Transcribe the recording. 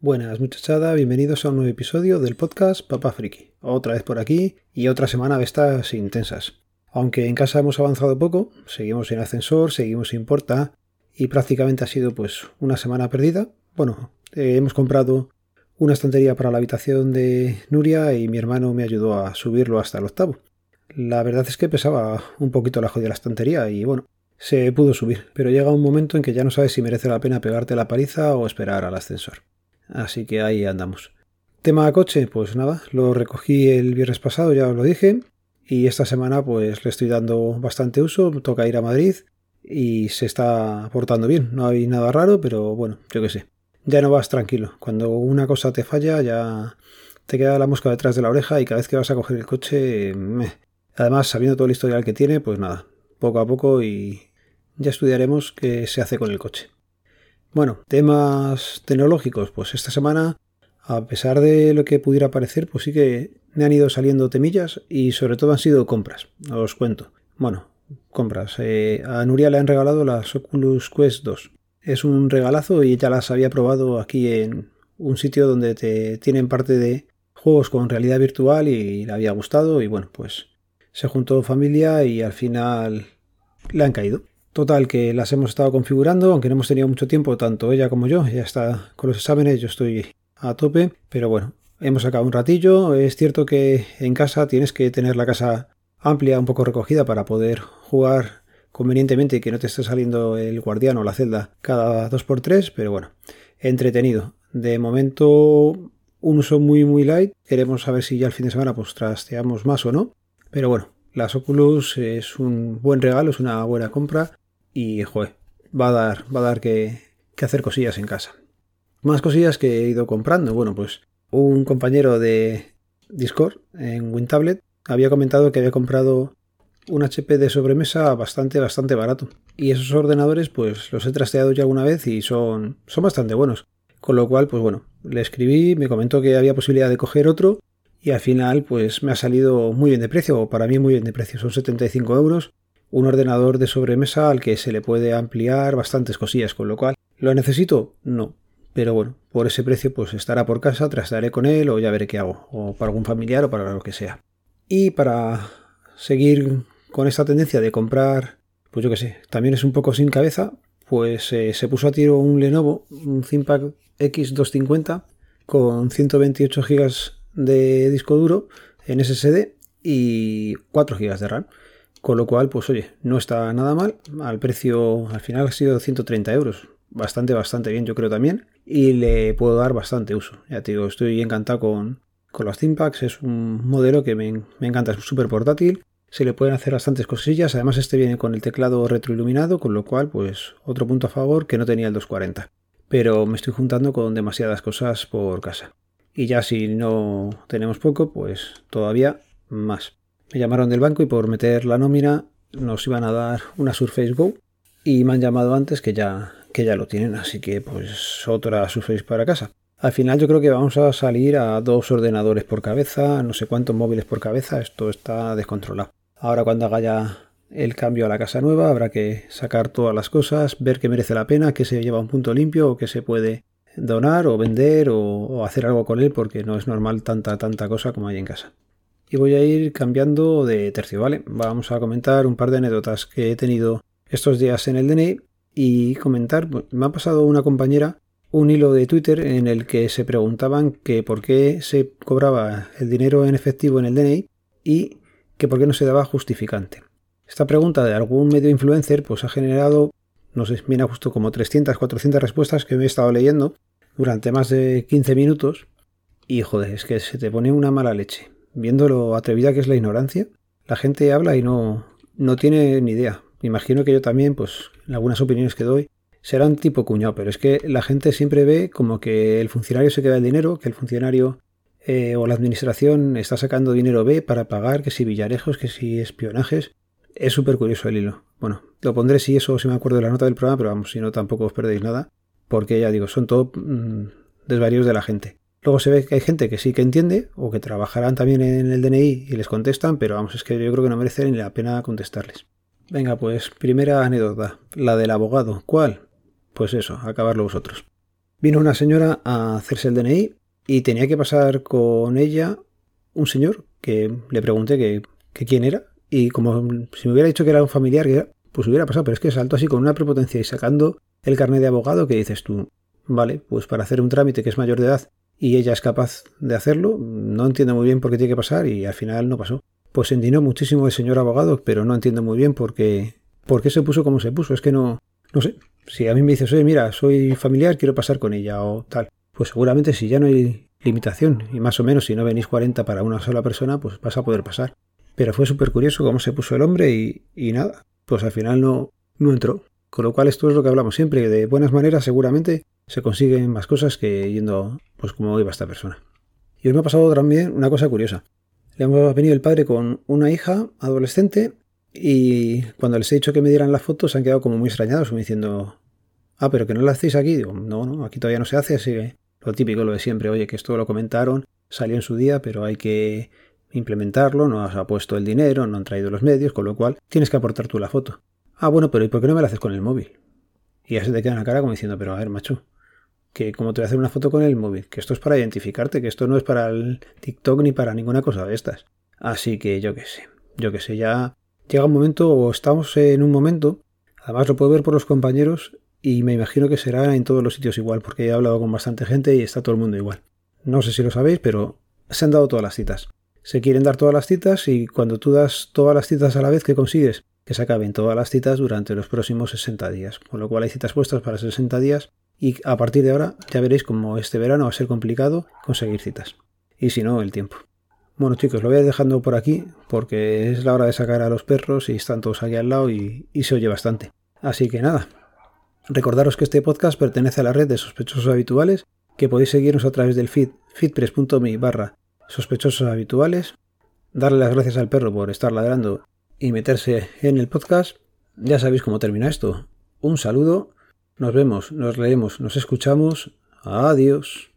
Buenas muchachada, bienvenidos a un nuevo episodio del podcast Papá Friki. Otra vez por aquí y otra semana de estas intensas. Aunque en casa hemos avanzado poco, seguimos en ascensor, seguimos sin porta y prácticamente ha sido pues una semana perdida. Bueno, eh, hemos comprado una estantería para la habitación de Nuria y mi hermano me ayudó a subirlo hasta el octavo. La verdad es que pesaba un poquito la jodida estantería y bueno, se pudo subir, pero llega un momento en que ya no sabes si merece la pena pegarte la paliza o esperar al ascensor. Así que ahí andamos. Tema coche, pues nada, lo recogí el viernes pasado, ya os lo dije, y esta semana pues le estoy dando bastante uso, toca ir a Madrid y se está portando bien, no hay nada raro, pero bueno, yo qué sé. Ya no vas tranquilo, cuando una cosa te falla ya te queda la mosca detrás de la oreja y cada vez que vas a coger el coche, además sabiendo todo el historial que tiene, pues nada, poco a poco y ya estudiaremos qué se hace con el coche. Bueno, temas tecnológicos, pues esta semana, a pesar de lo que pudiera parecer, pues sí que me han ido saliendo temillas y sobre todo han sido compras, os cuento. Bueno, compras. Eh, a Nuria le han regalado las Oculus Quest 2. Es un regalazo y ya las había probado aquí en un sitio donde te tienen parte de juegos con realidad virtual y le había gustado y bueno, pues se juntó familia y al final le han caído. Total, que las hemos estado configurando, aunque no hemos tenido mucho tiempo, tanto ella como yo. Ya está con los exámenes, yo estoy a tope, pero bueno, hemos sacado un ratillo. Es cierto que en casa tienes que tener la casa amplia, un poco recogida para poder jugar convenientemente y que no te esté saliendo el guardián o la celda cada 2x3, pero bueno, entretenido. De momento, un uso muy muy light. Queremos saber si ya el fin de semana pues trasteamos más o no. Pero bueno, las Oculus es un buen regalo, es una buena compra y joder, va a dar, va a dar que, hacer cosillas en casa. Más cosillas que he ido comprando. Bueno, pues un compañero de Discord en WinTablet había comentado que había comprado un HP de sobremesa bastante, bastante barato. Y esos ordenadores, pues los he trasteado ya alguna vez y son, son bastante buenos. Con lo cual, pues bueno, le escribí, me comentó que había posibilidad de coger otro y al final, pues me ha salido muy bien de precio, o para mí muy bien de precio, son 75 euros un ordenador de sobremesa al que se le puede ampliar bastantes cosillas, con lo cual, ¿lo necesito? No. Pero bueno, por ese precio pues estará por casa, trasladaré con él o ya veré qué hago, o para algún familiar o para lo que sea. Y para seguir con esta tendencia de comprar, pues yo qué sé, también es un poco sin cabeza, pues eh, se puso a tiro un Lenovo, un ThinkPad X250 con 128 GB de disco duro en SSD y 4 GB de RAM. Con lo cual, pues oye, no está nada mal. Al precio, al final ha sido 130 euros. Bastante, bastante bien, yo creo también. Y le puedo dar bastante uso. Ya te digo, estoy encantado con, con los ThinkPads. Es un modelo que me, encanta, es súper portátil. Se le pueden hacer bastantes cosillas. Además, este viene con el teclado retroiluminado, con lo cual, pues, otro punto a favor que no tenía el 240. Pero me estoy juntando con demasiadas cosas por casa. Y ya si no tenemos poco, pues todavía más. Me llamaron del banco y por meter la nómina nos iban a dar una Surface Go y me han llamado antes que ya, que ya lo tienen, así que pues otra Surface para casa. Al final yo creo que vamos a salir a dos ordenadores por cabeza, no sé cuántos móviles por cabeza, esto está descontrolado. Ahora cuando haga ya el cambio a la casa nueva habrá que sacar todas las cosas, ver qué merece la pena, qué se lleva a un punto limpio o qué se puede donar o vender o, hacer algo con él porque no es normal tanta tanta cosa como hay en casa y voy a ir cambiando de tercio, ¿vale? Vamos a comentar un par de anécdotas que he tenido estos días en el DNI y comentar, me ha pasado una compañera un hilo de Twitter en el que se preguntaban que por qué se cobraba el dinero en efectivo en el DNI y que por qué no se daba justificante. Esta pregunta de algún medio influencer pues ha generado, no sé, viene justo como 300, 400 respuestas que me he estado leyendo durante más de 15 minutos y joder, es que se te pone una mala leche viendo lo atrevida que es la ignorancia, la gente habla y no, no tiene ni idea. imagino que yo también, pues, en algunas opiniones que doy, serán tipo cuñado, pero es que la gente siempre ve como que el funcionario se queda el dinero, que el funcionario eh, o la administración está sacando dinero B para pagar, que si villarejos, que si espionajes. Es súper curioso el hilo. Bueno, lo pondré si eso, si me acuerdo de la nota del programa, pero vamos, si no tampoco os perdéis nada, porque ya digo, son todo mm, desvaríos de la gente. Luego se ve que hay gente que sí que entiende o que trabajarán también en el DNI y les contestan, pero vamos, es que yo creo que no merece ni la pena contestarles. Venga, pues primera anécdota, la del abogado. ¿Cuál? Pues eso, acabarlo vosotros. Vino una señora a hacerse el DNI y tenía que pasar con ella un señor que le pregunté que, quién era y como si me hubiera dicho que era un familiar, pues hubiera pasado, pero es que saltó así con una prepotencia y sacando el carnet de abogado que dices tú, vale, pues para hacer un trámite que es mayor de edad y ella es capaz de hacerlo, no entiendo muy bien por qué tiene que pasar y al final no pasó. Pues se indignó muchísimo el señor abogado, pero no entiendo muy bien por qué, por qué se puso como se puso. Es que no, no sé. Si a mí me dices, oye, mira, soy familiar, quiero pasar con ella o tal, pues seguramente si ya no hay limitación y más o menos si no venís 40 para una sola persona, pues vas a poder pasar. Pero fue súper curioso cómo se puso el hombre y, nada, pues al final no, no entró. Con lo cual esto es lo que hablamos siempre, de buenas maneras seguramente se consiguen más cosas que yendo pues como iba esta persona. Y hoy me ha pasado también una cosa curiosa. Le hemos venido el padre con una hija adolescente y cuando les he dicho que me dieran la foto se han quedado como muy extrañados, como diciendo, ah, pero que no la hacéis aquí. Digo, no, no, aquí todavía no se hace, así que lo típico, lo de siempre, oye, que esto lo comentaron, salió en su día, pero hay que implementarlo, no has puesto el dinero, no han traído los medios, con lo cual tienes que aportar tú la foto. Ah, bueno, pero ¿y por qué no me la haces con el móvil? Y ya se te queda en la cara como diciendo, pero a ver, macho, que como te voy a hacer una foto con el móvil, que esto es para identificarte, que esto no es para el TikTok ni para ninguna cosa de estas. Así que yo qué sé, yo qué sé, ya llega un momento o estamos en un momento, además lo puedo ver por los compañeros y me imagino que será en todos los sitios igual, porque he hablado con bastante gente y está todo el mundo igual. No sé si lo sabéis, pero se han dado todas las citas. Se quieren dar todas las citas y cuando tú das todas las citas a la vez, ¿qué consigues? Que se acaben todas las citas durante los próximos 60 días. Con lo cual hay citas puestas para 60 días y a partir de ahora ya veréis como este verano va a ser complicado conseguir citas. Y si no, el tiempo. Bueno chicos, lo voy a dejando por aquí porque es la hora de sacar a los perros y están todos aquí al lado y, y se oye bastante. Así que nada, recordaros que este podcast pertenece a la red de sospechosos habituales, que podéis seguirnos a través del feed feedpress.me barra sospechosos habituales, darle las gracias al perro por estar ladrando y meterse en el podcast. Ya sabéis cómo termina esto. Un saludo nos vemos, nos leemos, nos escuchamos. Adiós.